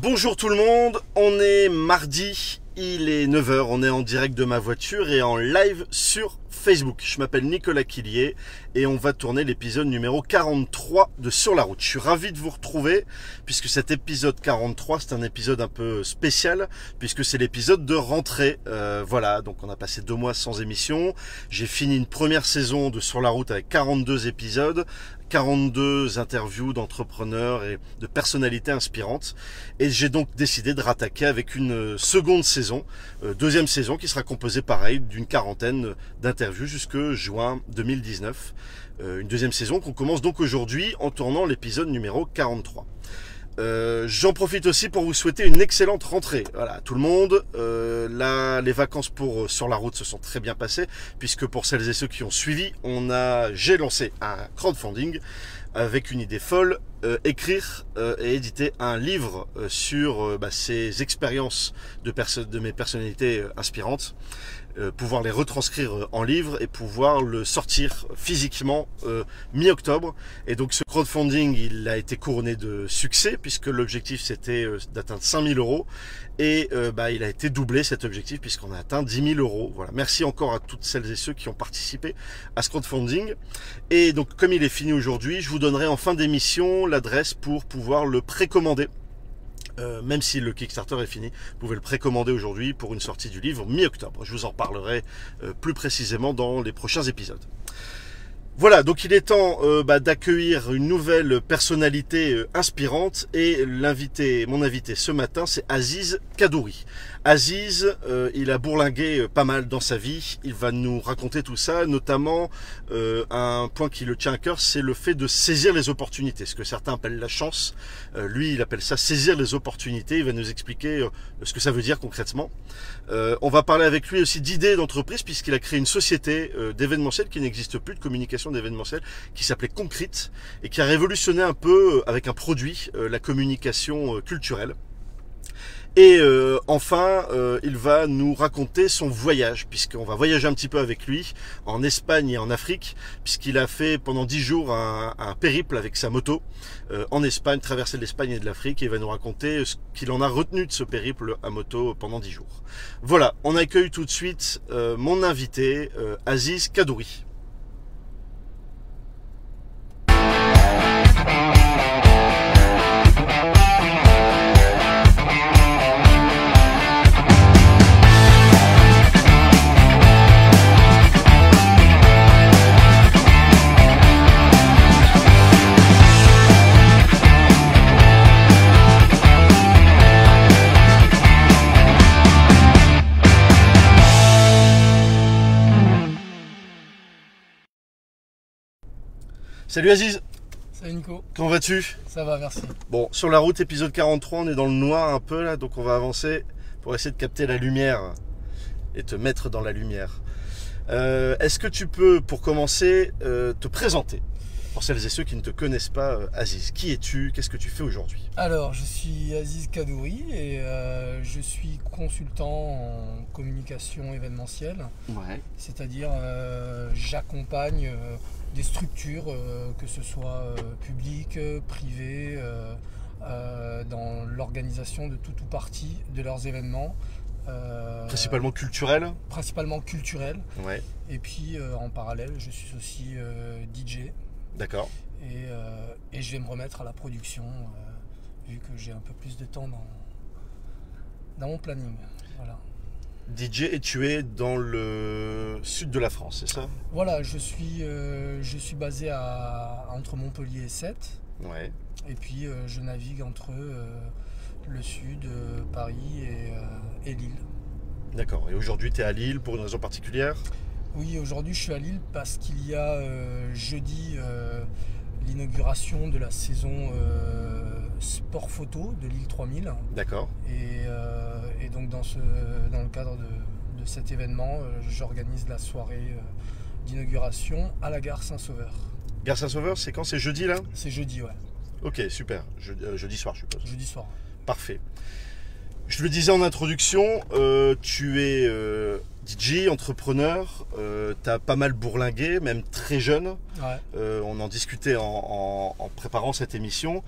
Bonjour tout le monde, on est mardi, il est 9h, on est en direct de ma voiture et en live sur Facebook. Je m'appelle Nicolas Quillier et on va tourner l'épisode numéro 43 de Sur la route. Je suis ravi de vous retrouver puisque cet épisode 43 c'est un épisode un peu spécial puisque c'est l'épisode de rentrée. Euh, voilà, donc on a passé deux mois sans émission. J'ai fini une première saison de Sur la route avec 42 épisodes 42 interviews d'entrepreneurs et de personnalités inspirantes. Et j'ai donc décidé de rattaquer avec une seconde saison, euh, deuxième saison qui sera composée pareil d'une quarantaine d'interviews jusque juin 2019. Euh, une deuxième saison qu'on commence donc aujourd'hui en tournant l'épisode numéro 43. Euh, J'en profite aussi pour vous souhaiter une excellente rentrée. Voilà, tout le monde. Euh, là, les vacances pour euh, sur la route se sont très bien passées, puisque pour celles et ceux qui ont suivi, on a, j'ai lancé un crowdfunding avec une idée folle, écrire et éditer un livre sur bah, ces expériences de, de mes personnalités inspirantes. Euh, pouvoir les retranscrire euh, en livre et pouvoir le sortir physiquement euh, mi-octobre. Et donc ce crowdfunding, il a été couronné de succès puisque l'objectif c'était d'atteindre 5000 euros et bah, il a été doublé cet objectif puisqu'on a atteint 10 000 euros. Voilà. Merci encore à toutes celles et ceux qui ont participé à ce crowdfunding. Et donc comme il est fini aujourd'hui, je vous donnerai en fin d'émission l'adresse pour pouvoir le précommander. Euh, même si le Kickstarter est fini, vous pouvez le précommander aujourd'hui pour une sortie du livre mi-octobre. Je vous en reparlerai euh, plus précisément dans les prochains épisodes. Voilà, donc il est temps euh, bah, d'accueillir une nouvelle personnalité euh, inspirante et l'invité, mon invité ce matin, c'est Aziz Kadouri. Aziz, euh, il a bourlingué pas mal dans sa vie. Il va nous raconter tout ça, notamment un point qui le tient à cœur, c'est le fait de saisir les opportunités, ce que certains appellent la chance. lui, il appelle ça saisir les opportunités. Il va nous expliquer ce que ça veut dire concrètement. on va parler avec lui aussi d'idées d'entreprise puisqu'il a créé une société d'événementiel qui n'existe plus de communication d'événementiel qui s'appelait Concrete et qui a révolutionné un peu euh, avec un produit euh, la communication euh, culturelle. Et enfin, il va nous raconter son voyage, puisqu'on va voyager un petit peu avec lui en Espagne et en Afrique, puisqu'il a fait pendant dix jours un, périple avec sa moto en Espagne, traverser l'Espagne et de l'Afrique, et il va nous raconter ce qu'il en a retenu de ce périple à moto pendant dix jours. Voilà, on accueille tout de suite mon invité, Aziz Kadouri. Salut Aziz Salut Nico Comment vas-tu? Ça va, merci. Bon, sur la route épisode 43, on est dans le noir un peu là, donc on va avancer pour essayer de capter la lumière et te mettre dans la lumière. Euh, est-ce que tu peux, pour commencer, euh, te présenter? Pour celles et ceux qui ne te connaissent pas, euh, Aziz, qui es-tu? Qu'est-ce que tu fais aujourd'hui? Alors, je suis Aziz Kadouri et je suis consultant en communication événementielle. Ouais. C'est-à-dire, j'accompagne des structures, euh, que ce soit euh, publiques, privées, euh, dans l'organisation de tout ou partie de leurs événements. principalement culturels Principalement culturels. Ouais. Et puis en parallèle, je suis aussi DJ. D'accord. Et, et, je vais me remettre à la production, vu que j'ai un peu plus de temps dans, dans mon planning. Voilà. DJ et tu es dans le sud de la France, c'est ça? Voilà, je suis, euh, je suis basé à, entre Montpellier et Sète. Ouais. Et puis euh, je navigue entre euh, le sud, Paris et, et Lille. D'accord. Et aujourd'hui, tu es à Lille pour une raison particulière? Oui, aujourd'hui, je suis à Lille parce qu'il y a jeudi l'inauguration de la saison sport photo de l'île 3000. D'accord. Et, et, donc dans, ce, dans le cadre de, de cet événement, euh, j'organise la soirée euh, d'inauguration à la gare Saint-Sauveur. Gare Saint-Sauveur, c'est quand? C'est jeudi là? C'est jeudi, ouais. Ok, super. Euh, jeudi soir, je suppose. Jeudi soir. Parfait. Je le disais en introduction, tu es DJ, entrepreneur, tu as pas mal bourlingué, même très jeune. Ouais. on en discutait en, en, préparant cette émission.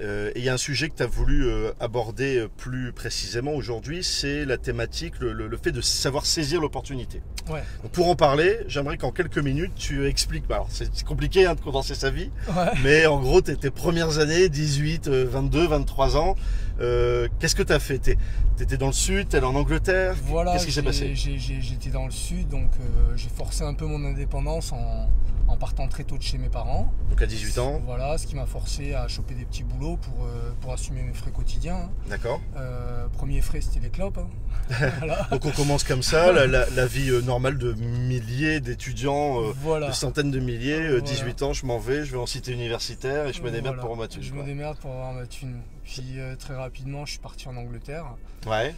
Euh, et il y a un sujet que tu as voulu euh, aborder euh, plus précisément aujourd'hui, c'est la thématique, le, le- le fait de savoir saisir l'opportunité. Ouais. Pour en parler, j'aimerais qu'en quelques minutes, tu expliques. bah, Alors, c'est compliqué hein, de condenser sa vie, Ouais. mais en gros, tes, tes premières années, 18, euh, 22, 23 ans, euh, qu'est-ce que tu as fait? Tu étais dans le sud, tu en Angleterre? Voilà, Qu'est-ce qui s'est passé? J'étais dans le sud, donc euh, j'ai forcé un peu mon indépendance en, en partant très tôt de chez mes parents. Donc à 18 ans, Voilà, ce qui m'a forcé à choper des petits boulots pour, euh, pour assumer mes frais quotidiens. hein. d'accord. Euh, premier frais, c'était les clopes. hein. voilà. Donc on commence comme ça, la, la- la vie euh, normale de milliers d'étudiants, euh, voilà. de centaines de milliers, euh, Voilà. 18 ans, je m'en vais, je vais en cité universitaire et je me démerde pour ma thune. Je me démerde pour avoir ma thune. Puis très rapidement, je suis parti en Angleterre. Ouais.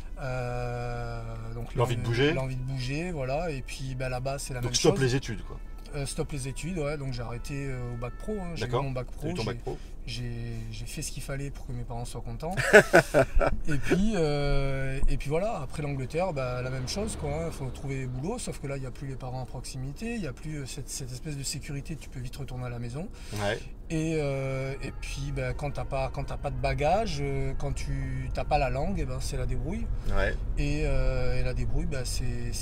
Donc L'envie de bouger. L'envie de bouger, voilà. Et puis bah, là-bas, c'est la Donc même stop chose. les études quoi. Euh, stop les études, ouais. Donc j'ai arrêté euh, au bac pro. hein. J'ai eu mon pro. j'ai- bac pro J'ai fait ce qu'il fallait pour que mes parents soient contents. et, puis, euh, et puis voilà, après l'Angleterre, bah, la même chose. Il faut trouver boulot, sauf que là, il n'y a plus les parents à proximité, il n'y a plus euh, cette, cette espèce de sécurité, tu peux vite retourner à la maison. Ouais. Et, euh, et puis bah, quand tu n'as pas, quand pas de bagages, euh, quand tu n'as pas la langue, eh ben, c'est la débrouille. Ouais. Et, euh, et la débrouille, bah, c'est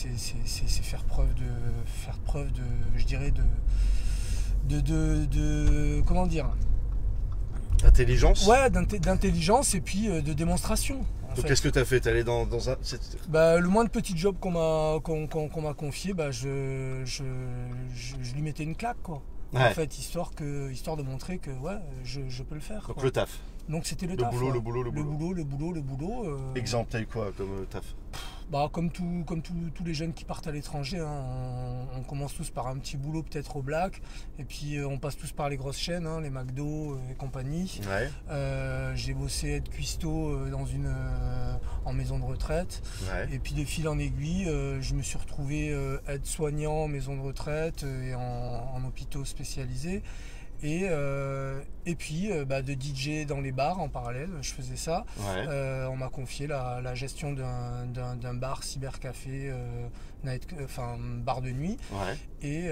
faire preuve de, faire preuve de, je dirais, de, de, de, de- comment dire Intelligence Ouais, d'intelligence et puis euh, de démonstration. Donc qu'est-ce que tu as fait? T'es allé dans, dans un. Bah, le moins de petits jobs qu'on m'a qu'on, qu'on- qu'on m'a confié, bah, je, je, je, je lui mettais une claque quoi. Ouais. En fait, histoire que histoire de montrer que ouais, je, je peux le faire. Donc quoi. le taf. Donc c'était le, Le taf. boulot, ouais. le boulot, le le boulot. boulot, le boulot, le boulot. euh, Exemple, t'as eu quoi comme euh, taf Bah, comme tout, comme tout- tous les jeunes qui partent à l'étranger, hein, on, on commence tous par un petit boulot peut-être au black, et puis euh, on passe tous par les grosses chaînes, hein, les McDo euh, et compagnie. Ouais. Euh, j'ai bossé être cuistot dans une, euh, en maison de retraite. Ouais. Et puis de fil en aiguille, je me suis retrouvé aide-soignant en maison de retraite et en, en hôpitaux spécialisés. Et, euh, et puis euh, bah, de DJ dans les bars en parallèle, je faisais ça. Ouais. Euh, on m'a confié la, la gestion d'un- bar cybercafé, night- enfin bar de nuit, Ouais. et,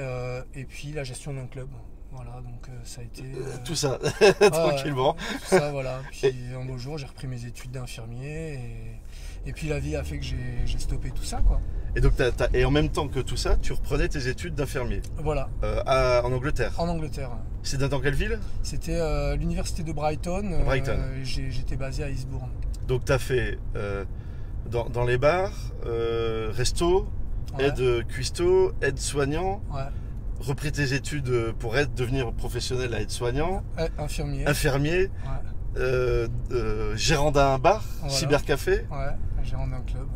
et puis la gestion d'un club. Voilà, donc euh, ça a été. euh, Tout ça, tranquillement. tout ça, voilà. Puis un beau jour, j'ai repris mes études d'infirmier, et, et puis la vie a fait que j'ai stoppé tout ça, quoi. Et donc t'as- t'as- et en même temps que tout ça, tu reprenais tes études d'infirmier Voilà, euh, à- en Angleterre. en Angleterre. C'est dans quelle ville? C'était euh, l'université de Brighton. euh, Brighton. J'étais basé à Eastbourne. Donc t'as fait euh, dans, dans les bars, euh, resto, Ouais, aide euh, cuistot, aide soignant, ouais. Repris tes études euh, pour être devenir professionnel à aide soignant, Euh, infirmier. infirmier, Ouais, euh, euh, gérant d'un bar, Voilà. cybercafé. ouais, gérant d'un club.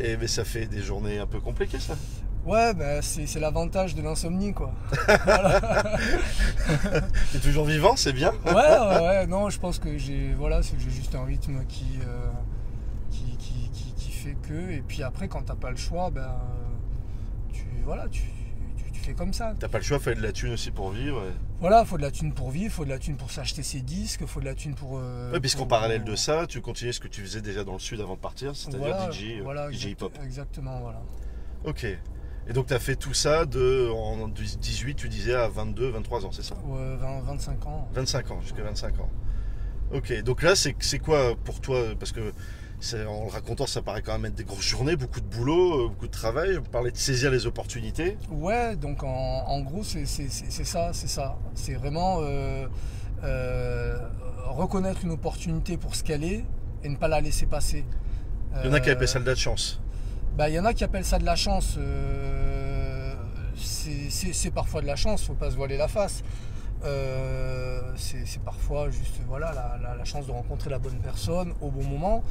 Et mais ça fait des journées un peu compliquées ça. Ouais, bah, c'est c'est l'avantage de l'insomnie, quoi. T'es toujours vivant, c'est bien. Ouais, ouais, ouais, non, je pense que j'ai voilà, c'est que j'ai juste un rythme qui, euh, qui, qui, qui, qui fait que. Et puis après, quand t'as pas le choix, ben, tu, voilà, tu, comme ça. T'as pas le choix, faut de la thune aussi pour vivre. Voilà, faut de la thune pour vivre, faut de la thune pour s'acheter ses disques, faut de la thune pour. euh, Ouais, puisqu'en pour- parallèle de ça, tu continuais ce que tu faisais déjà dans le sud avant de partir, c'est-à-dire voilà, DJ, euh, voilà, DJ hip-hop. Exactement, voilà. Ok. Et donc tu as fait tout ça de en 18, tu disais à 22, 23 ans, c'est ça? Ouais, 20, 25 ans. 25 ans, jusqu'à 25 ans. Ok, donc là c'est c'est quoi pour toi? Parce que en le racontant, ça paraît quand même être des grosses journées, beaucoup de boulot, euh, beaucoup de travail. On parlait de saisir les opportunités. Ouais, donc en, en gros, c'est ça, c'est ça. C'est vraiment euh, euh, reconnaître une opportunité pour ce qu'elle est et ne pas la laisser passer. Il y en a qui appellent ça de la chance. bah, il y en a qui appellent ça de la chance. c'est parfois de la chance, faut pas se voiler la face. Euh, c'est parfois juste voilà la, la- la chance de rencontrer la bonne personne au bon moment.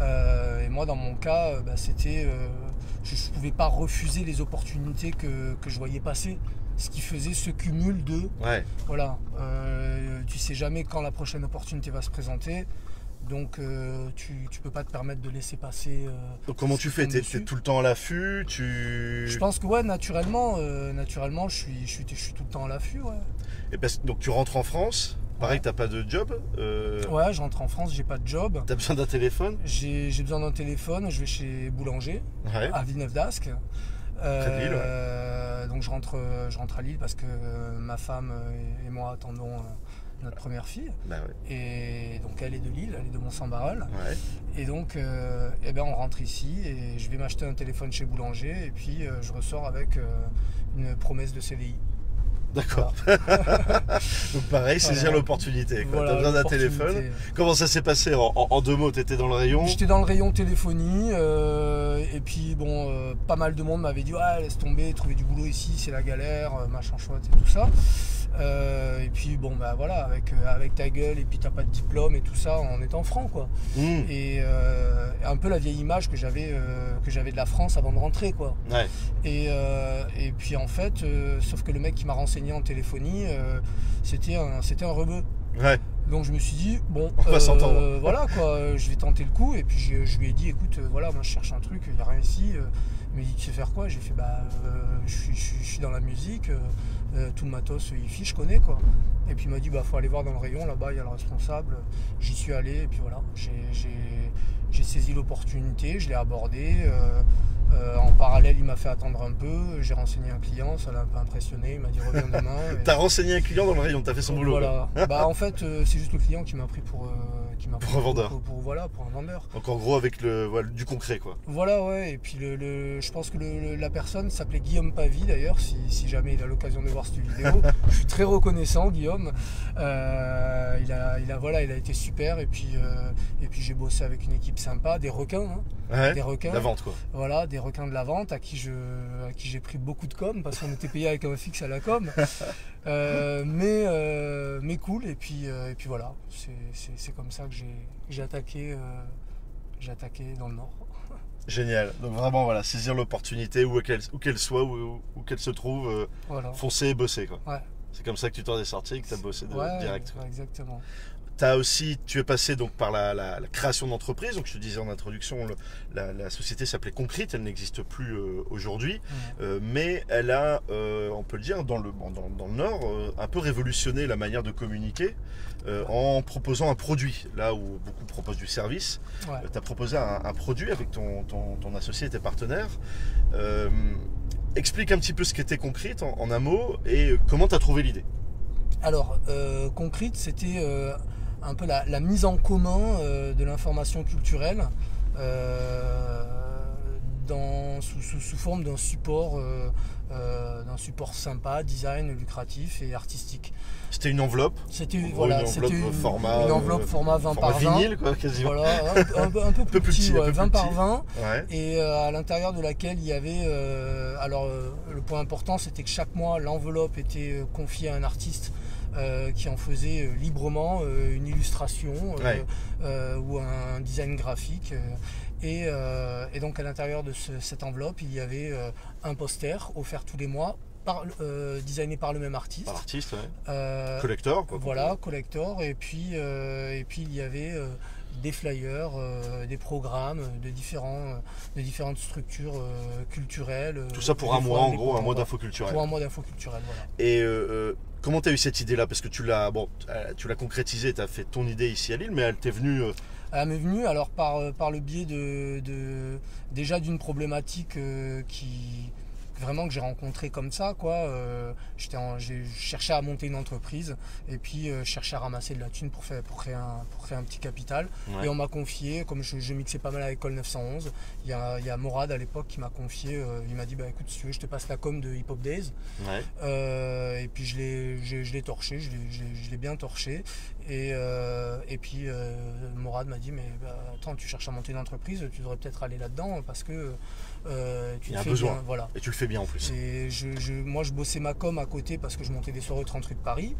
Euh, et moi, dans mon cas, euh, bah, c'était, je ne pouvais pas refuser les opportunités que, que je voyais passer. Ce qui faisait ce cumul de, Ouais. voilà, tu sais jamais quand la prochaine opportunité va se présenter. Donc, euh, tu ne peux pas te permettre de laisser passer. euh, Donc comment tu fais? dessus. t'es tout le temps à l'affût? Tu. Je pense que ouais, naturellement, euh, naturellement, je suis, je suis, je suis tout le temps à l'affût. Ouais. Et parce- donc tu rentres en France? Pareil, Ouais. t'as pas de job. Ouais, je rentre en France, j'ai pas de job. T'as besoin d'un téléphone? J'ai besoin d'un téléphone, je vais chez Boulanger. Ouais. à Villeneuve d'Ascq. Près de Lille, ouais. Donc je rentre, je rentre à Lille parce que ma femme et moi attendons notre première fille. Bah ouais. Et donc elle est de Lille, elle est de Mont-Saint-Barreul. Ouais. Et donc, euh, eh ben, on rentre ici et je vais m'acheter un téléphone chez Boulanger et puis euh, je ressors avec euh, une promesse de CDI. D'accord. Donc pareil, saisir Voilà. l'opportunité. Voilà, T'as besoin d'un téléphone. Comment ça s'est passé en, en- en deux mots? T'étais dans le rayon? J'étais dans le rayon téléphonie euh, et puis bon, euh, pas mal de monde m'avait dit ouais laisse tomber, trouver du boulot ici c'est la galère, machin chouette et tout ça. Euh, et puis bon bah voilà avec euh, avec ta gueule et puis t'as pas de diplôme et tout ça en étant franc quoi. Mmh. Et euh, un peu la vieille image que j'avais euh, que j'avais de la France avant de rentrer quoi. Ouais. Et, et puis en fait, sauf que le mec qui m'a renseigné en téléphonie, c'était un, c'était un rebeu. Ouais. Donc je me suis dit, bon, On va s'entendre. voilà quoi, je vais tenter le coup. Et puis je, je lui ai dit, écoute, voilà, moi je cherche un truc, il n'y a rien ici. Il m'a dit, tu sais faire quoi? J'ai fait, bah, je, suis, je suis- je suis dans la musique, euh, tout le matos, hi je connais quoi. Et puis il m'a dit, bah, faut aller voir dans le rayon, là-bas, il y a le responsable. J'y suis allé, et puis voilà, j'ai saisi l'opportunité, je l'ai abordé. euh, euh, en parallèle, il m'a fait attendre un peu, j'ai renseigné un client, ça l'a un peu impressionné, il m'a dit reviens demain. et- T'as renseigné un client dans le rayon, t'as fait son boulot. voilà. bah en fait euh, c'est juste le client qui m'a pris pour euh, qui m'a Pour un vendeur. Pour, pour- voilà pour un vendeur. Donc en gros avec le voilà, du concret quoi. Voilà ouais et puis le, le- je pense que le- la personne s'appelait Guillaume Pavie d'ailleurs si, si jamais il a l'occasion de voir cette vidéo. je suis très reconnaissant Guillaume. Il a il a voilà il a été super et puis et puis j'ai bossé avec une équipe sympa des requins hein. Ouais. des requins. La vente quoi. Voilà, des requins de la vente à qui je, à qui j'ai pris beaucoup de com parce qu'on était payé avec un fixe à la com. Euh, mais, euh, mais cool. Et puis, euh, et puis voilà, c'est, comme ça que j'ai, j'ai attaqué, j'ai attaqué dans le Nord. Génial. Donc vraiment voilà, saisir l'opportunité où qu'elle où qu'elle soit, où, où qu'elle se trouve, Voilà. foncer et bosser quoi. Ouais. C'est comme ça que tu t'en es sorti et que t'as bossé de- Ouais, direct. ouais, exactement. Aussi, tu es passé donc par la, la- la création d'entreprise. Donc je te disais en introduction, le- la, la société s'appelait Concrete, elle n'existe plus euh, aujourd'hui. Euh, mais elle a, euh, on peut le dire, dans le, dans, dans le Nord, un peu révolutionné la manière de communiquer en proposant un produit. Là où beaucoup proposent du service, Ouais. tu as proposé un, un produit avec ton, ton, ton associé et tes partenaires. Explique un petit peu ce qu'était Concrete en, en un mot et comment tu as trouvé l'idée. Alors, Concrete, c'était un peu la, la mise en commun euh, de l'information culturelle euh, dans, sous, sous- sous forme d'un support, euh, d'un support sympa, design, lucratif et artistique. C'était une enveloppe, C'était voilà, une enveloppe une, format, une enveloppe format 20 format par 20. vinyle quoi, quasiment. Voilà, un, un peu- un peu plus, petit, petit, ouais, peu plus 20 par petit. 20. Ouais. Et euh, à l'intérieur de laquelle il y avait. euh, alors, euh, le point important, c'était que chaque mois, l'enveloppe était confiée à un artiste euh, qui en faisait euh, librement euh, une illustration Ouais. ou un design graphique. et, et donc, à l'intérieur de ce- cette enveloppe, il y avait un poster offert tous les mois, par, euh, designé par le même artiste. Par artiste, ouais. Euh, collector. Quoi, voilà, collector. Et puis, euh, et puis il y avait des flyers, des programmes de, différents, de différentes structures culturelles. Tout ça pour un mois, en gros, un mois d'info culturelle. Pour un mois d'info culturelle, voilà. Et comment tu as eu cette idée-là? Parce que tu l'as euh, tu l'as concrétisée, tu as fait ton idée ici à Lille, mais elle t'est venue. euh, Elle m'est venue alors par, euh, le biais de, déjà d'une problématique qui vraiment que j'ai rencontrée comme ça quoi. Euh, j'ai cherché à monter une entreprise et puis euh, je cherchais à ramasser de la thune pour faire pour créer un, pour créer un petit capital. ouais. Et on m'a confié, comme je, je mixais pas mal avec Col 911, il y a, y a Morad à l'époque qui m'a confié, euh, il m'a dit bah écoute si tu veux je te passe la com de Hip Hop Days. Ouais. Euh, et puis je l'ai, je, je l'ai torché, je l'ai bien torché. Et, euh, et puis euh, Morad m'a dit mais bah, attends tu cherches à monter une entreprise, tu devrais peut-être aller là-dedans parce que euh, tu Il y a un fais besoin. bien. Voilà. Et tu le fais bien en plus. Et je, je- moi, je bossais ma com à côté parce que je montais des soirées 30 rue de Paris.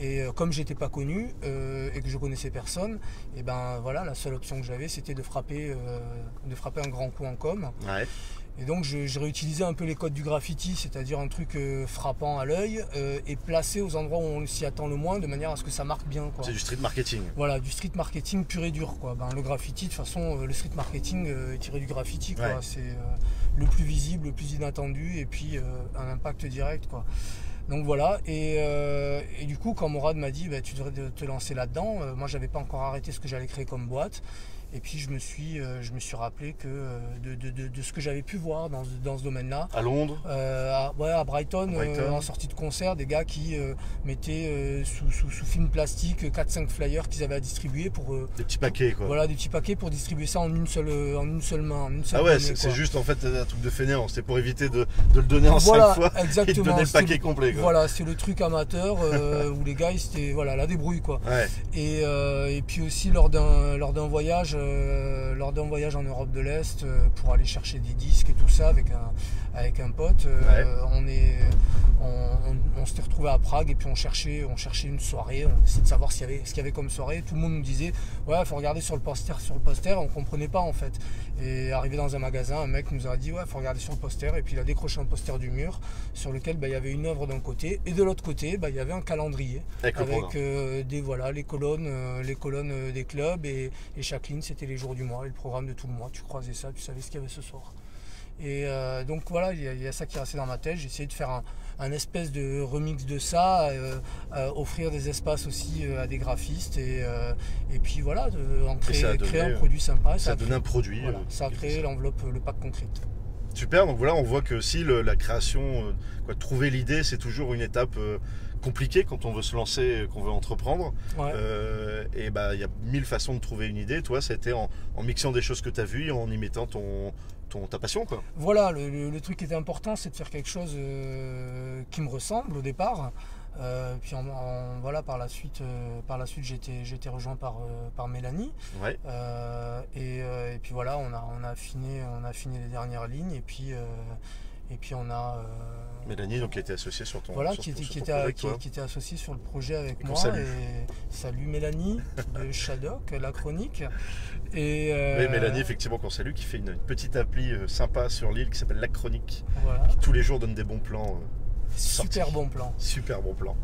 Et comme j'étais pas connu et que je connaissais personne, et ben voilà, la seule option que j'avais, c'était de frapper, de frapper un grand coup en com. Ouais. Et donc, je, je réutilisais un peu les codes du graffiti, c'est-à-dire un truc euh, frappant à l'œil euh, et placé aux endroits où on s'y attend le moins, de manière à ce que ça marque bien. C'est du street marketing. Voilà, du street marketing pur et dur. Quoi. Ben, le graffiti, de toute façon, euh, le street marketing est tiré du graffiti. Ouais. C'est le plus visible, le plus inattendu et puis un impact direct. Quoi. Donc voilà, et, euh, et du coup, quand Morad m'a dit bah, tu devrais te lancer là-dedans, euh, moi j'avais pas encore arrêté ce que j'allais créer comme boîte. Et puis je me suis, euh, je me suis rappelé que euh, de, de- de- de ce que j'avais pu voir dans, dans ce domaine-là. À Londres Euh, à, ouais, à Brighton, À Brighton. en sortie de concert, des gars qui mettaient sous, sous, sous film plastique 4-5 flyers qu'ils avaient à distribuer pour Des petits paquets, quoi. voilà des petits paquets pour distribuer ça en une seule en une seule main, en une seule Ah ouais, c'est juste en fait un truc de fainéant. C'est pour éviter de, de le donner en Voilà, 5 fois et de exactement. donner le paquet complet. Quoi. Voilà, c'est le truc amateur où les gars ils étaient voilà la débrouille quoi. Ouais, Et, et puis aussi lors d'un voyage euh, lors d'un voyage en Europe de l'Est euh, pour aller chercher des disques et tout ça avec un avec un pote, euh, Ouais. on est on, on- on s'était retrouvé à Prague et puis on cherchait on cherchait une soirée, on essayait de savoir s'il y avait ce qu'il y avait comme soirée. Tout le monde nous disait ouais faut regarder sur le poster sur le poster, on comprenait pas en fait. Et arrivé dans un magasin, un mec nous a dit ouais faut regarder sur le poster et puis il a décroché un poster du mur sur lequel bah, il y avait une œuvre d'un côté et de l'autre côté bah, il y avait un calendrier avec des voilà les colonnes les colonnes des clubs et, et chaque ligne c'était les jours du mois et le programme de tout le mois. Tu croisais ça tu savais ce qu'il y avait ce soir. Et euh, donc voilà il y, a- il y a ça qui est resté dans ma tête. J'ai essayé de faire un, un espèce de remix de ça euh, euh, offrir des espaces aussi à des graphistes et, et puis voilà de, en créer, donné, créer un produit sympa Ça a donne créé- un produit. voilà, ça a créé l'enveloppe le pack concrète Super, donc voilà, on voit que si le- la création, quoi, trouver l'idée, c'est toujours une étape compliquée quand on veut se lancer, qu'on veut entreprendre. ouais. Euh, et bah, il y a mille façons de trouver une idée. Toi, été en, en mixant des choses que tu as vues, et en y mettant ton, ton, ta passion. Quoi. Voilà, le, le- le truc qui était important, c'est de faire quelque chose euh, qui me ressemble au départ. Euh, puis en- en- voilà, par la suite, euh, par la suite, j'ai été, j'ai été rejoint par, par Mélanie. Ouais. Et, et puis voilà, on a, on a affiné, on a affiné les dernières lignes. Et puis, et puis on a. euh, Mélanie, donc, qui était associée sur ton, voilà, sur qui ton- était, qui, projet qui- qui était associé sur le projet avec Et moi. Et salut Mélanie de Shadok, la chronique. Et, Oui, euh, Mélanie, effectivement, qu'on salue, qui fait une, petite appli euh, sympa sur l'île qui s'appelle La Chronique, Voilà, qui tous les jours donne des bons plans. euh, super sorti. bon plan. super bons plans.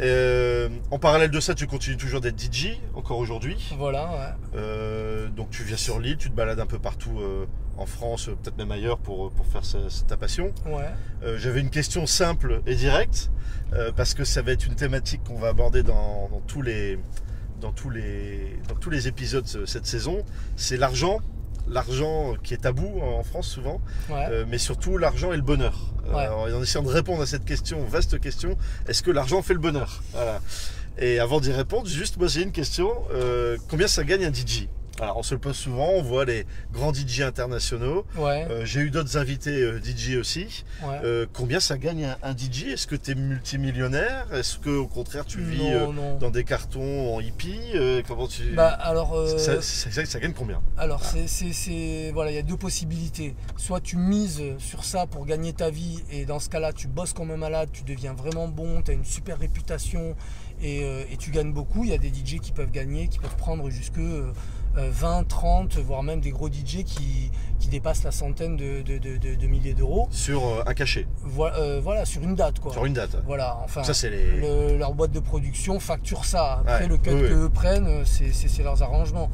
Euh, en parallèle de ça, tu continues toujours d'être DJ, encore aujourd'hui. Voilà, ouais. Euh, donc tu viens sur l'île, tu te balades un peu partout euh, en France, peut-être même ailleurs pour, pour faire sa- ta passion. Ouais. J'avais une question simple et directe, parce que ça va être une thématique qu'on va aborder dans, dans tous les, dans, tous les, dans tous les épisodes ce- cette saison. C'est l'argent, l'argent qui est tabou en France souvent, Ouais. euh, mais surtout l'argent et le bonheur. Euh, Ouais. en essayant de répondre à cette question, vaste question, est-ce que l'argent fait le bonheur? Voilà. Et avant d'y répondre, juste moi j'ai une question, euh, combien ça gagne un DJ alors on se le pose souvent, on voit les grands DJ internationaux. Ouais, Euh, J'ai eu d'autres invités euh, DJ aussi. ouais. Euh, combien ça gagne un, un DJ Est-ce que tu es multimillionnaire? Est-ce que au contraire tu vis non, non. dans des cartons en hippie? Comment tu Bah alors, ça, ça- ça- ça gagne combien? alors c'est, c'est, voilà, il y a deux possibilités. Soit tu mises sur ça pour gagner ta vie et dans ce cas-là, tu bosses comme un malade, tu deviens vraiment bon, tu as une super réputation et, et tu gagnes beaucoup. Il y a des DJ qui peuvent gagner, qui peuvent prendre jusque 20, 30, voire même des gros DJ qui, qui dépassent la centaine de, de- de- milliers d'euros. Sur euh, un cachet, Voilà, euh, voilà, sur une date quoi. sur une date. Voilà, enfin. Ça c'est les. le- leur boîte de production facture ça. Après, Ouais, le cut oui, oui. qu'eux prennent, euh, c'est leurs arrangements.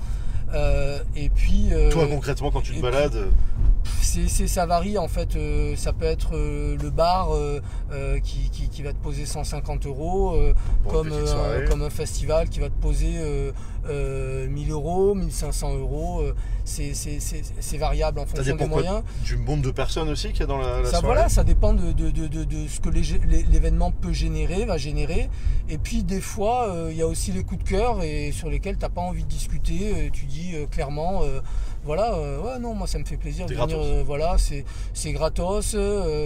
Euh, et puis, euh, Toi concrètement quand tu te balades, euh, c'est ça varie en fait. euh, ça peut être euh, le bar euh, euh, qui, qui- qui va te poser 150 euros, euh, comme, euh, comme un festival qui va te poser euh, euh, 1000 euros, 1500 euros. euh, c'est variable en fonction des moyens. Du monde de personnes aussi qu'il y a dans la, la Ça, soirée voilà, ça dépend de, de- de- de- ce que l'événement peut générer, va générer. Et puis des fois, euh, il y a aussi les coups de cœur et sur lesquels tu n'as pas envie de discuter. Tu dis euh, clairement, voilà, ouais, non, moi ça me fait plaisir de venir. voilà, c'est gratos,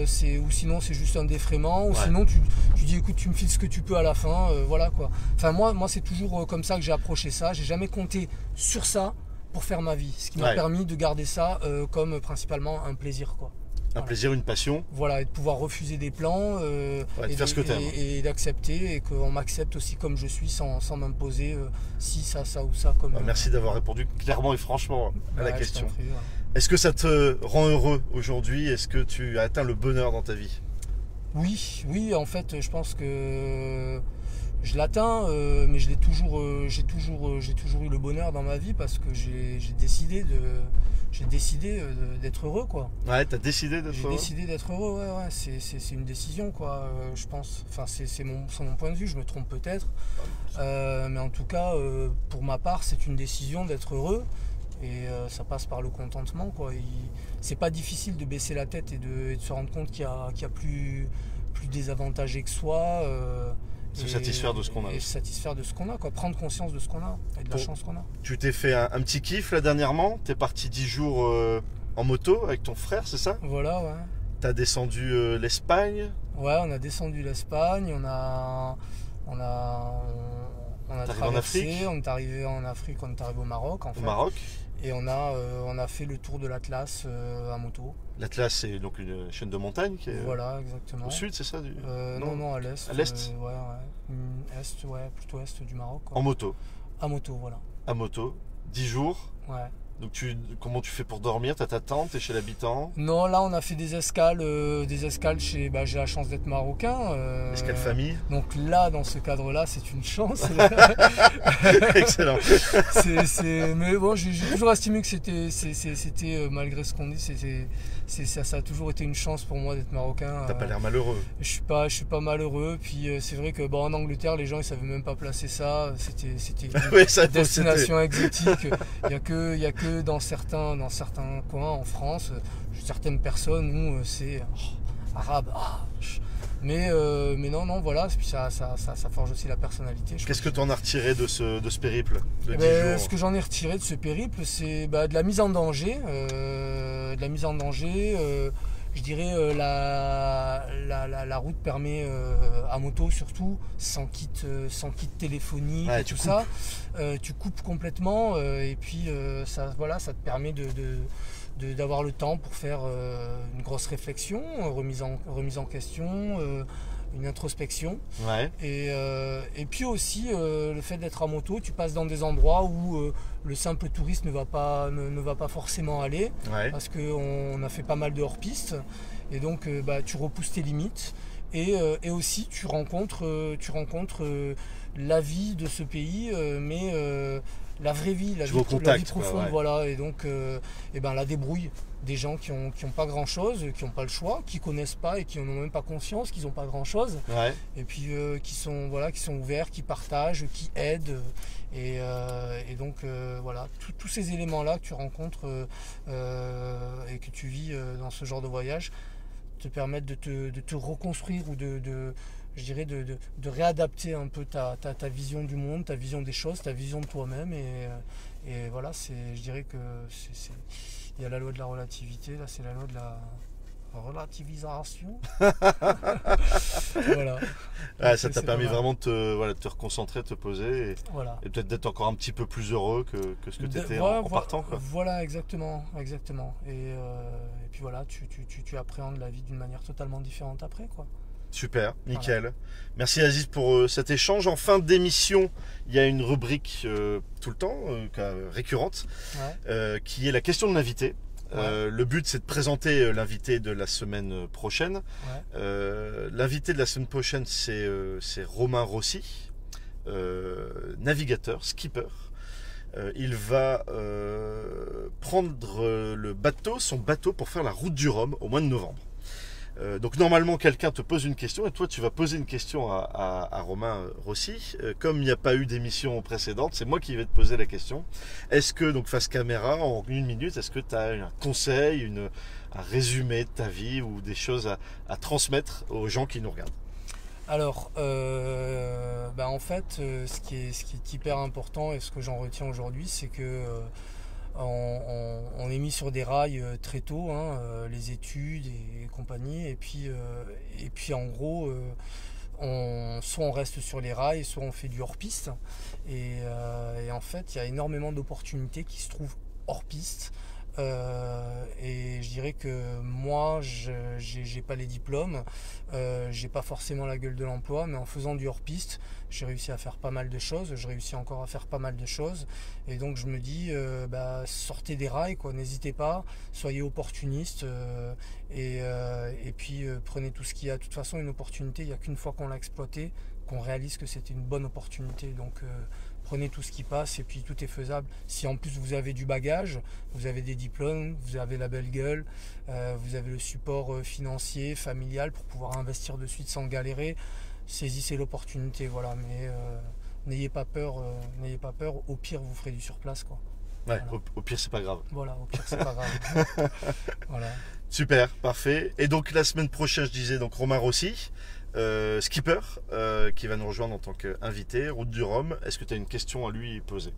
c'est ou sinon c'est juste un défraiement, ou Ouais. sinon tu, tu dis écoute, tu me files ce que tu peux à la fin, voilà quoi. Enfin moi, moi c'est toujours comme ça que j'ai approché ça. J'ai jamais compté sur ça pour faire ma vie, ce qui m'a Ouais. permis de garder ça euh, comme principalement un plaisir quoi. Un Voilà. plaisir, une passion. Voilà, et de pouvoir refuser des plans euh, Ouais, de et, faire ce que t'aimes. et- et d'accepter et qu'on m'accepte aussi comme je suis sans, sans m'imposer euh, si, ça, ça ou ça. Comme, Bah, merci d'avoir répondu clairement et franchement à Ouais, la je question. Est-ce que ça te rend heureux aujourd'hui? Est-ce que tu as atteint le bonheur dans ta vie? Oui, oui, en fait, je pense que je l'atteins, euh, mais je l'ai toujours, euh, j'ai toujours, euh, j'ai toujours eu le bonheur dans ma vie parce que j'ai j'ai décidé de, j'ai décidé d'être heureux, quoi. Ouais, t'as décidé d'être J'ai heureux décidé d'être heureux, ouais, ouais. C'est, une décision, quoi. je pense. Enfin, c'est, c'est mon, c'est mon point de vue. Je me trompe peut-être, mais en tout cas, pour ma part, c'est une décision d'être heureux. Et ça passe par le contentement. Quoi. C'est pas difficile de baisser la tête et de, et de se rendre compte qu'il y a, qu'il y a plus, plus désavantagé que soi. Se satisfaire de ce qu'on a Et se satisfaire de ce qu'on a. Quoi. Prendre conscience de ce qu'on a et de la chance qu'on a. Tu t'es fait un, un petit kiff là dernièrement. T'es parti 10 jours euh, en moto avec ton frère, c'est ça? Voilà, ouais. T'as descendu euh, l'Espagne? Ouais, on a descendu l'Espagne, on a, on a, on a traversé, Afrique? on est arrivé en Afrique, on est arrivé au Maroc en Au fait, Maroc? et on a, euh, on a fait le tour de l'Atlas à moto. L'Atlas, c'est donc une chaîne de montagne qui est euh, Voilà, exactement. au sud, c'est ça du... Euh, Non. non, non, à l'est. À l'est euh, ouais, ouais. Hum, Est, ouais, plutôt est du Maroc. quoi. En moto. À moto, voilà. À moto. 10 jours. Ouais. Donc tu, comment tu fais pour dormir? T'as ta tente, t'es chez l'habitant? Non, là, on a fait des escales, euh, des escales chez. Bah, j'ai la chance d'être marocain. euh, Escale famille Donc là, dans ce cadre-là, c'est une chance. Excellent. Mais bon, j'ai toujours estimé que c'était, c'était malgré ce qu'on dit, c'était, ça, ça a toujours été une chance pour moi d'être marocain. T'as pas Euh, l'air malheureux. je suis pas, je suis pas malheureux. Puis euh, c'est vrai que bon, en Angleterre, les gens ils savaient même pas placer ça. C'était, c'était une oui, destination exotique. Il y a que, il y a que dans certains, dans certains coins en France, euh, certaines personnes où c'est oh, arabe. ah, mais, euh, mais non, non, voilà. Puis ça, ça, ça, ça forge aussi la personnalité. Qu'est-ce que crois t'en as retiré de ce, de ce périple de eh 10 ben, jours ce que j'en ai retiré de ce périple, c'est bah, de la mise en danger. euh, de la mise en danger. euh, je dirais la, la, la- la route permet à moto surtout, sans kit, sans kit téléphonique Ouais, et tu tout coupes. ça. tu coupes complètement et puis ça, voilà, ça te permet de- d'avoir le temps pour faire euh, une grosse réflexion, euh, remise en, remise en question, euh, une introspection. Ouais. Et, euh, et puis aussi euh, le fait d'être à moto, tu passes dans des endroits où euh, le simple touriste ne va pas, ne, ne va pas forcément aller Ouais. parce qu'on a fait pas mal de hors-piste et donc bah, tu repousses tes limites et, euh, et aussi tu rencontres, euh, tu rencontres euh, la vie de ce pays mais euh, la vraie vie, la vie, la profonde, ouais. voilà, et donc euh, et ben, la débrouille des gens qui ont, qui ont pas grand chose, qui n'ont pas le choix, qui connaissent pas et qui n'en ont même pas conscience, qu'ils n'ont pas grand chose Ouais. et puis euh, qui sont voilà qui sont ouverts qui partagent qui aident et, euh, et donc euh, voilà tous- ces éléments là que tu rencontres euh, euh, et que tu vis euh, dans ce genre de voyage te permettent de te, de te reconstruire ou de, de- je dirais de, de- de réadapter un peu ta, ta- ta vision du monde ta vision des choses ta vision de toi-même et, euh, et voilà c'est je dirais que c'est il y a la loi de la relativité là c'est la loi de la relativisation voilà Donc, ça t'a permis vraiment de te, voilà, de te reconcentrer, de te poser et, Voilà. et peut-être d'être encore un petit peu plus heureux que, que ce que tu étais voilà, en, partant. Quoi. Voilà, exactement, exactement. Et, euh, et puis voilà, tu, tu, tu, tu appréhendes la vie d'une manière totalement différente après, quoi. Super, nickel. Merci Aziz pour euh, cet échange. En fin d'émission, il y a une rubrique euh, tout le temps, euh, récurrente, Ouais. qui est la question de l'invité. Le but, c'est de présenter l'invité de la semaine prochaine. Ouais. L'invité de la semaine prochaine, c'est Romain Rossi, navigateur, skipper. Il va prendre le bateau, son bateau, pour faire la route du Rhum au mois de novembre. Euh, donc normalement, quelqu'un te pose une question et toi, tu vas poser une question à, Romain Rossi. Euh, comme il n'y a pas eu d'émission précédente, c'est moi qui vais te poser la question. Est-ce que, donc face caméra, en une minute, est-ce que tu as un conseil, une, un résumé de ta vie ou des choses à, transmettre aux gens qui nous regardent? Alors, euh, bah, en fait, euh, ce, qui est, ce qui est hyper important et ce que j'en retiens aujourd'hui, c'est que euh, on, est mis sur des rails euh, très tôt, hein, euh, les études et, compagnie, et puis, euh, en gros, soit on reste sur les rails, soit on fait du hors-piste. Et, et en fait, il y a énormément d'opportunités qui se trouvent hors piste. Euh, et je dirais que moi, je j'ai pas les diplômes, euh, j'ai pas forcément la gueule de l'emploi, mais en faisant du hors-piste, j'ai réussi à faire pas mal de choses, je réussis encore à faire pas mal de choses. Et donc je me dis, euh, bah, sortez des rails, n'hésitez pas, soyez opportuniste euh, et, puis prenez tout ce qu'il y a. De toute façon, une opportunité, il n'y a qu'une fois qu'on l'a exploitée qu'on réalise que c'était une bonne opportunité. Donc prenez tout ce qui passe et puis tout est faisable. Si en plus vous avez du bagage, vous avez des diplômes, vous avez la belle gueule, vous avez le support financier, familial pour pouvoir investir de suite sans galérer, saisissez l'opportunité. Voilà, mais n'ayez pas peur, n'ayez pas peur. Au pire, vous ferez du surplace, quoi. Ouais, au, pire, c'est pas grave. Voilà, au pire, c'est pas grave. voilà. Super, parfait. Et donc la semaine prochaine, je disais donc Romain Rossi, euh, skipper, euh, qui va nous rejoindre en tant qu'invité, route du Rhum. Est-ce que tu as une question à lui poser?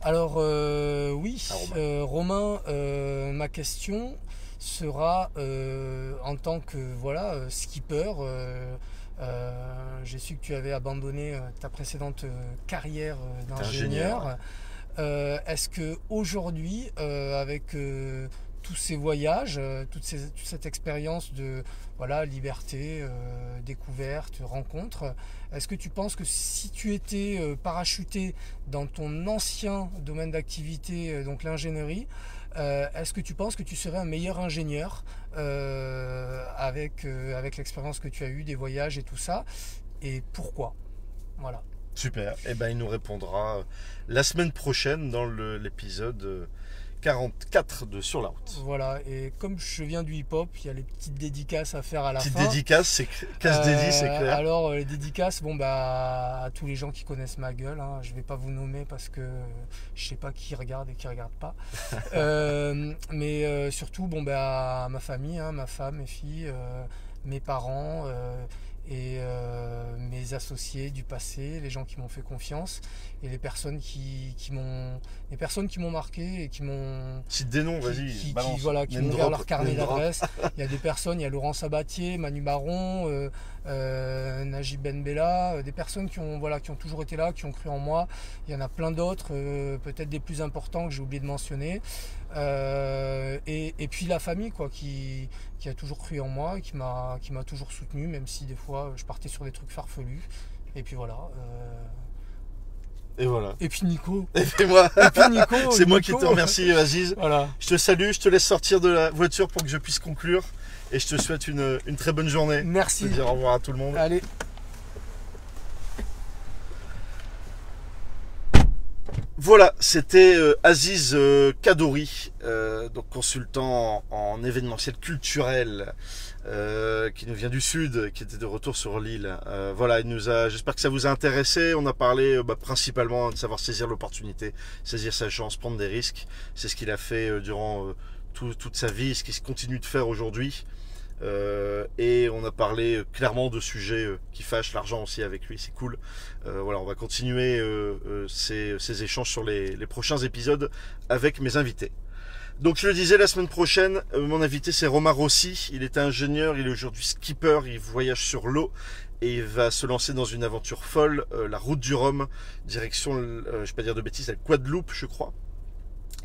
Alors euh, oui, Romain, ma question sera en tant que voilà skipper. J'ai su que tu avais abandonné ta précédente carrière d'ingénieur. Est-ce que aujourd'hui, avec tous ces voyages, toute, cette expérience de voilà, liberté, découverte, rencontre, est-ce que tu penses que si tu étais parachuté dans ton ancien domaine d'activité, donc l'ingénierie, est-ce que tu penses que tu serais un meilleur ingénieur avec, avec l'expérience que tu as eue, des voyages et tout ça Et pourquoi? Voilà. Super. Et eh ben, il nous répondra la semaine prochaine dans l'épisode 44 de Sur la route. Voilà, et comme je viens du hip-hop, il y a les petites dédicaces à faire à la fin. Petites dédicaces, c'est casse c'est clair. Euh, alors, euh, les dédicaces, bon, bah, à tous les gens qui connaissent ma gueule, hein, je vais pas vous nommer parce que je sais pas qui regarde et qui regarde pas. Euh, mais surtout, bon, bah, à ma famille, hein, ma femme, mes filles, mes parents et euh, mes associés du passé, les gens qui m'ont fait confiance et les personnes qui, qui m'ont les personnes qui m'ont marqué et qui m'ont cite des noms vas-y qui, voilà qui m'ont ouvert leur carnet d'adresse il y a des personnes il y a Laurent Sabatier Manu Baron euh, euh, Najib Ben Bella euh, des personnes qui ont voilà qui ont toujours été là qui ont cru en moi il y en a plein d'autres peut-être des plus importants que j'ai oublié de mentionner et, et, puis la famille quoi qui, qui a toujours cru en moi qui m'a toujours soutenu même si des fois je partais sur des trucs farfelus et puis voilà et voilà. Et puis Nico. Et moi. C'est moi qui te remercie, Aziz. Voilà. Je te salue, je te laisse sortir de la voiture pour que je puisse conclure. Et je te souhaite une, très bonne journée. Merci. Je au revoir à tout le monde. Allez. Voilà, c'était euh, Aziz euh, Kadouri, euh, donc consultant en événementiel culturel qui nous vient du sud, qui était de retour sur l'île. Voilà, il nous a. J'espère que ça vous a intéressé. On a parlé bah, principalement de savoir saisir l'opportunité, saisir sa chance, prendre des risques. C'est ce qu'il a fait durant toute sa vie, ce qu'il continue de faire aujourd'hui. Et on a parlé clairement de sujets qui fâchent l'argent aussi avec lui, c'est cool. voilà, on va continuer ces, échanges sur les, prochains épisodes avec mes invités. Donc je le disais la semaine prochaine, euh, mon invité c'est Romain Rossi. Il est ingénieur, il est aujourd'hui skipper, il voyage sur l'eau et il va se lancer dans une aventure folle, euh, la route du Rhum, direction, euh, je vais pas dire de bêtises, la Guadeloupe je crois.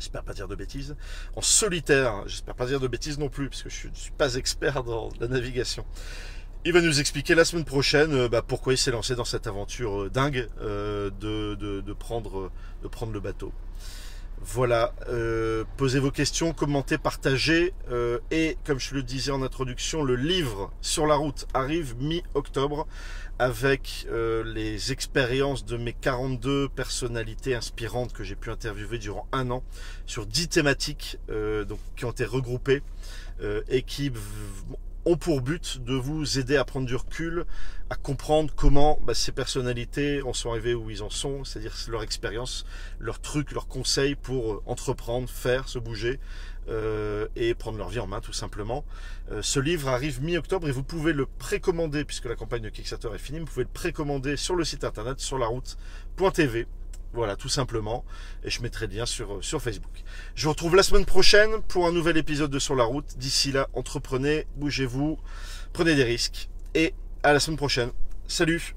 J'espère pas dire de bêtises. En solitaire, j'espère pas dire de bêtises non plus, parce que je ne suis pas expert dans la navigation. Il va nous expliquer la semaine prochaine bah, pourquoi il s'est lancé dans cette aventure dingue de, prendre, de prendre le bateau. Voilà, euh, posez vos questions, commentez, partagez. Euh, et comme je le disais en introduction, le livre Sur la route arrive mi-octobre avec euh, les expériences de mes 42 personnalités inspirantes que j'ai pu interviewer durant un an sur 10 thématiques donc, qui ont été regroupées et qui ont pour but de vous aider à prendre du recul, à comprendre comment bah, ces personnalités en sont arrivées où ils en sont, c'est-à-dire leur expérience, leurs trucs, leurs conseils pour euh, entreprendre, faire, se bouger euh, et prendre leur vie en main tout simplement. Euh, ce livre arrive mi-octobre et vous pouvez le précommander puisque la campagne de Kickstarter est finie. Vous pouvez le précommander sur le site internet sur la route.tv. Voilà, tout simplement. Et je mettrai le lien sur, euh, sur Facebook. Je vous retrouve la semaine prochaine pour un nouvel épisode de Sur la route. D'ici là, entreprenez, bougez-vous, prenez des risques. Et à la semaine prochaine. Salut